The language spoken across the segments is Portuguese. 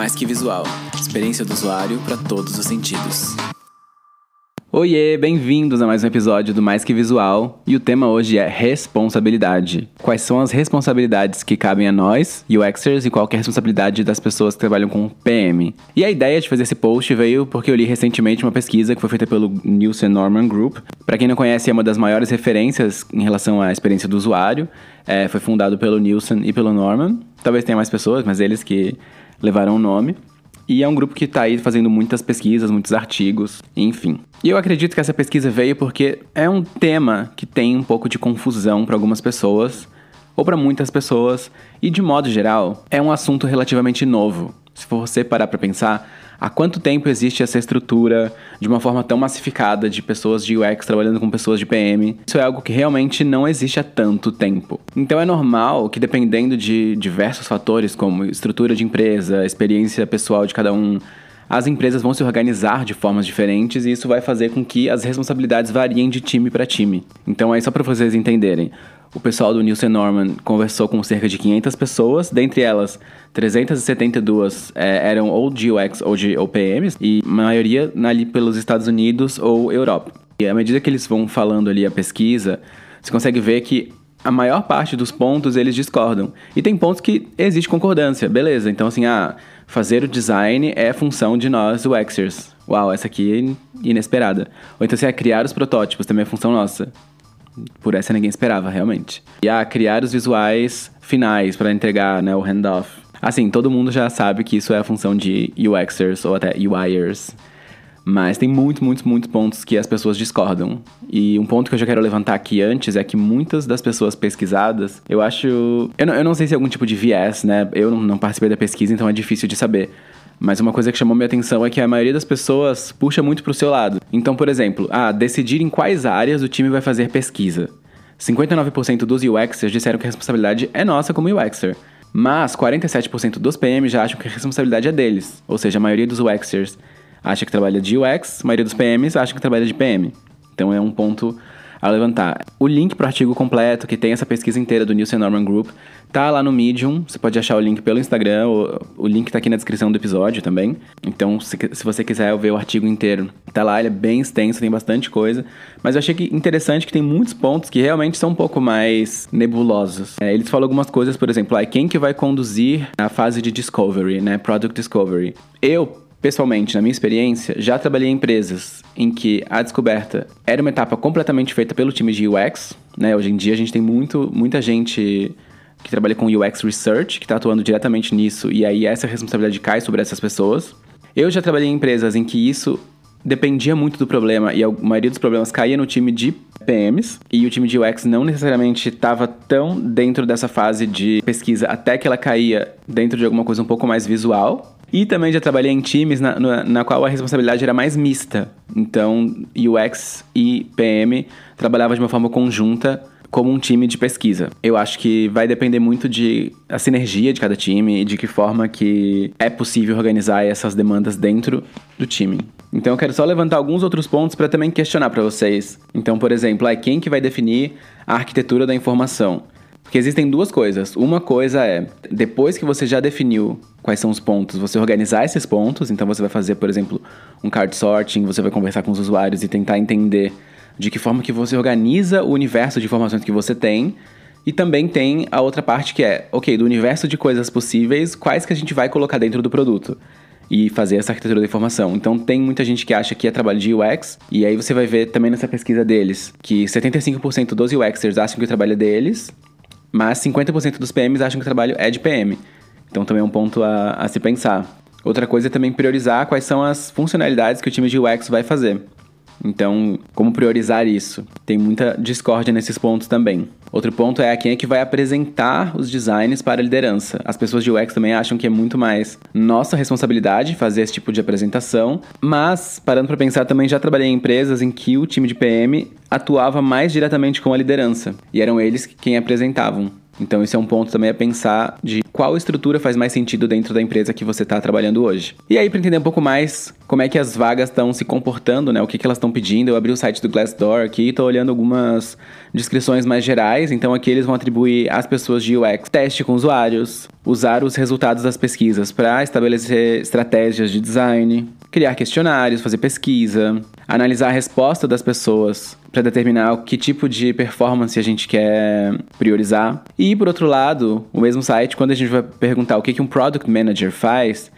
Mais que visual, experiência do usuário para todos os sentidos. Oiê, bem-vindos a mais um episódio do Mais Que Visual e o tema hoje é responsabilidade. Quais são as responsabilidades que cabem a nós, UXers, e qual é a responsabilidade das pessoas que trabalham com PM? E a ideia de fazer esse post veio porque eu li recentemente uma pesquisa que foi feita pelo Nielsen Norman Group. Para quem não conhece, é uma das maiores referências em relação à experiência do usuário. É, foi fundado pelo Nielsen e pelo Norman. Talvez tenha mais pessoas, mas eles que levaram o nome. E é um grupo que está aí fazendo muitas pesquisas, muitos artigos, enfim. E eu acredito que essa pesquisa veio porque é um tema que tem um pouco de confusão para algumas pessoas, ou para muitas pessoas, e de modo geral, é um assunto relativamente novo. Se você parar para pensar, há quanto tempo existe essa estrutura de uma forma tão massificada de pessoas de UX trabalhando com pessoas de PM? Isso é algo que realmente não existe há tanto tempo. Então é normal que, dependendo de diversos fatores, como estrutura de empresa, experiência pessoal de cada um, as empresas vão se organizar de formas diferentes e isso vai fazer com que as responsabilidades variem de time para time. Então, aí só para vocês entenderem, o pessoal do Nielsen Norman conversou com cerca de 500 pessoas, dentre elas 372 é, eram ou de UX ou de OPMs e a maioria ali pelos Estados Unidos ou Europa. E à medida que eles vão falando ali a pesquisa, você consegue ver que a maior parte dos pontos eles discordam. E tem pontos que existe concordância, beleza. Então, assim, ah, fazer o design é função de nós, UXers. Uau, essa aqui é inesperada. Ou então, assim, ah, criar os protótipos também é função nossa. Por essa ninguém esperava, realmente. E ah, criar os visuais finais para entregar né, o handoff. Assim, todo mundo já sabe que isso é a função de UXers ou até UIers. Mas tem muitos, muitos, muitos pontos que as pessoas discordam. E um ponto que eu já quero levantar aqui antes é que muitas das pessoas pesquisadas, eu acho. Eu não, eu não sei se é algum tipo de viés, né? Eu não, não participei da pesquisa, então é difícil de saber. Mas uma coisa que chamou minha atenção é que a maioria das pessoas puxa muito pro seu lado. Então, por exemplo, ah, decidir em quais áreas o time vai fazer pesquisa. 59% dos UXers disseram que a responsabilidade é nossa como UXer. Mas 47% dos PM já acham que a responsabilidade é deles. Ou seja, a maioria dos UXers acha que trabalha de UX, a maioria dos PMs acha que trabalha de PM. Então é um ponto a levantar. O link para o artigo completo, que tem essa pesquisa inteira do Nielsen Norman Group, tá lá no Medium. Você pode achar o link pelo Instagram, o, o link tá aqui na descrição do episódio também. Então, se, se você quiser ver o artigo inteiro, tá lá, ele é bem extenso, tem bastante coisa. Mas eu achei que interessante que tem muitos pontos que realmente são um pouco mais nebulosos. É, eles falam algumas coisas, por exemplo, ah, quem que vai conduzir a fase de discovery, né? Product discovery. Eu, Pessoalmente, na minha experiência, já trabalhei em empresas em que a descoberta era uma etapa completamente feita pelo time de UX. Né? Hoje em dia a gente tem muito, muita gente que trabalha com UX Research, que está atuando diretamente nisso, e aí essa responsabilidade cai sobre essas pessoas. Eu já trabalhei em empresas em que isso dependia muito do problema, e a maioria dos problemas caía no time de PMs, e o time de UX não necessariamente estava tão dentro dessa fase de pesquisa até que ela caía dentro de alguma coisa um pouco mais visual. E também já trabalhei em times na, na, na, qual a responsabilidade era mais mista. Então, UX e PM trabalhavam de uma forma conjunta como um time de pesquisa. Eu acho que vai depender muito de a sinergia de cada time e de que forma que é possível organizar essas demandas dentro do time. Então eu quero só levantar alguns outros pontos para também questionar para vocês. Então, por exemplo, é quem que vai definir a arquitetura da informação? Porque existem duas coisas. Uma coisa é, depois que você já definiu quais são os pontos, você organizar esses pontos. Então você vai fazer, por exemplo, um card sorting, você vai conversar com os usuários e tentar entender de que forma que você organiza o universo de informações que você tem. E também tem a outra parte que é, ok, do universo de coisas possíveis, quais que a gente vai colocar dentro do produto e fazer essa arquitetura da informação. Então tem muita gente que acha que é trabalho de UX, e aí você vai ver também nessa pesquisa deles que 75% dos UXers acham que o trabalho é deles, mas 50% dos PMs acham que o trabalho é de PM. Então também é um ponto a, a se pensar. Outra coisa é também priorizar quais são as funcionalidades que o time de UX vai fazer. Então, como priorizar isso? Tem muita discórdia nesses pontos também. Outro ponto é quem é que vai apresentar os designs para a liderança. As pessoas de UX também acham que é muito mais nossa responsabilidade fazer esse tipo de apresentação, mas parando para pensar também já trabalhei em empresas em que o time de PM atuava mais diretamente com a liderança e eram eles quem apresentavam. Então, isso é um ponto também a pensar de qual estrutura faz mais sentido dentro da empresa que você está trabalhando hoje. E aí, para entender um pouco mais como é que as vagas estão se comportando, né? O que, que elas estão pedindo, eu abri o site do Glassdoor aqui e estou olhando algumas descrições mais gerais. Então, aqui eles vão atribuir às pessoas de UX teste com usuários, usar os resultados das pesquisas para estabelecer estratégias de design, criar questionários, fazer pesquisa, analisar a resposta das pessoas para determinar que tipo de performance a gente quer priorizar. E por outro lado, o mesmo site, quando a gente vai perguntar o que, que um product manager faz,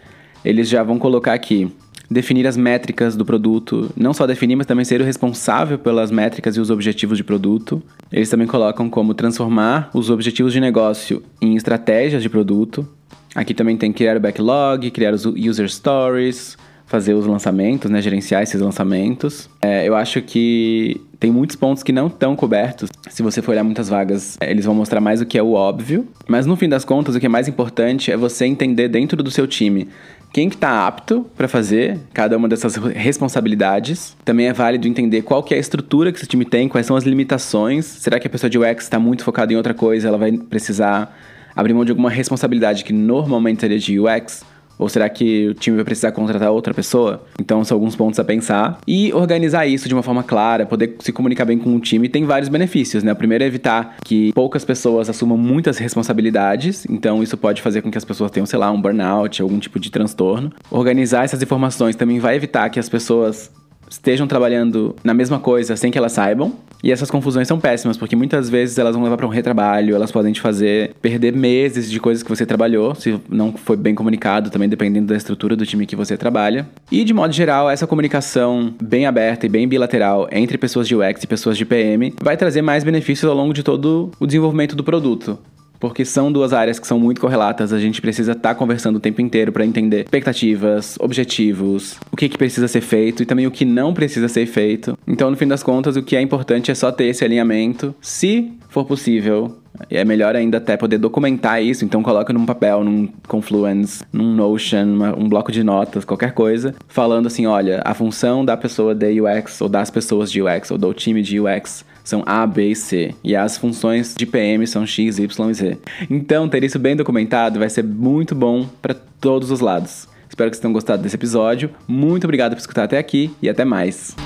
eles já vão colocar aqui definir as métricas do produto, não só definir, mas também ser o responsável pelas métricas e os objetivos de produto. Eles também colocam como transformar os objetivos de negócio em estratégias de produto. Aqui também tem criar o backlog, criar os user stories, fazer os lançamentos, né, gerenciar esses lançamentos. É, eu acho que tem muitos pontos que não estão cobertos. Se você for olhar muitas vagas, é, eles vão mostrar mais o que é o óbvio. Mas no fim das contas, o que é mais importante é você entender dentro do seu time quem que está apto para fazer cada uma dessas responsabilidades. Também é válido entender qual que é a estrutura que esse time tem, quais são as limitações. Será que a pessoa de UX está muito focada em outra coisa, ela vai precisar abrir mão de alguma responsabilidade que normalmente seria de UX? Ou será que o time vai precisar contratar outra pessoa? Então são alguns pontos a pensar. E organizar isso de uma forma clara, poder se comunicar bem com o time, tem vários benefícios, né? O primeiro é evitar que poucas pessoas assumam muitas responsabilidades. Então isso pode fazer com que as pessoas tenham, sei lá, um burnout, algum tipo de transtorno. Organizar essas informações também vai evitar que as pessoas estejam trabalhando na mesma coisa sem que elas saibam. E essas confusões são péssimas, porque muitas vezes elas vão levar para um retrabalho, elas podem te fazer perder meses de coisas que você trabalhou, se não foi bem comunicado, também dependendo da estrutura do time que você trabalha. E de modo geral, essa comunicação bem aberta e bem bilateral entre pessoas de UX e pessoas de PM vai trazer mais benefícios ao longo de todo o desenvolvimento do produto porque são duas áreas que são muito correlatas. A gente precisa estar tá conversando o tempo inteiro para entender expectativas, objetivos, o que, que precisa ser feito e também o que não precisa ser feito. Então, no fim das contas, o que é importante é só ter esse alinhamento. Se for possível, é melhor ainda até poder documentar isso, então coloca num papel, num Confluence, num Notion, uma, um bloco de notas, qualquer coisa, falando assim, olha, a função da pessoa de UX ou das pessoas de UX ou do time de UX são A, B e C. E as funções de PM são X, Y e Z. Então, ter isso bem documentado vai ser muito bom para todos os lados. Espero que vocês tenham gostado desse episódio. Muito obrigado por escutar até aqui e até mais.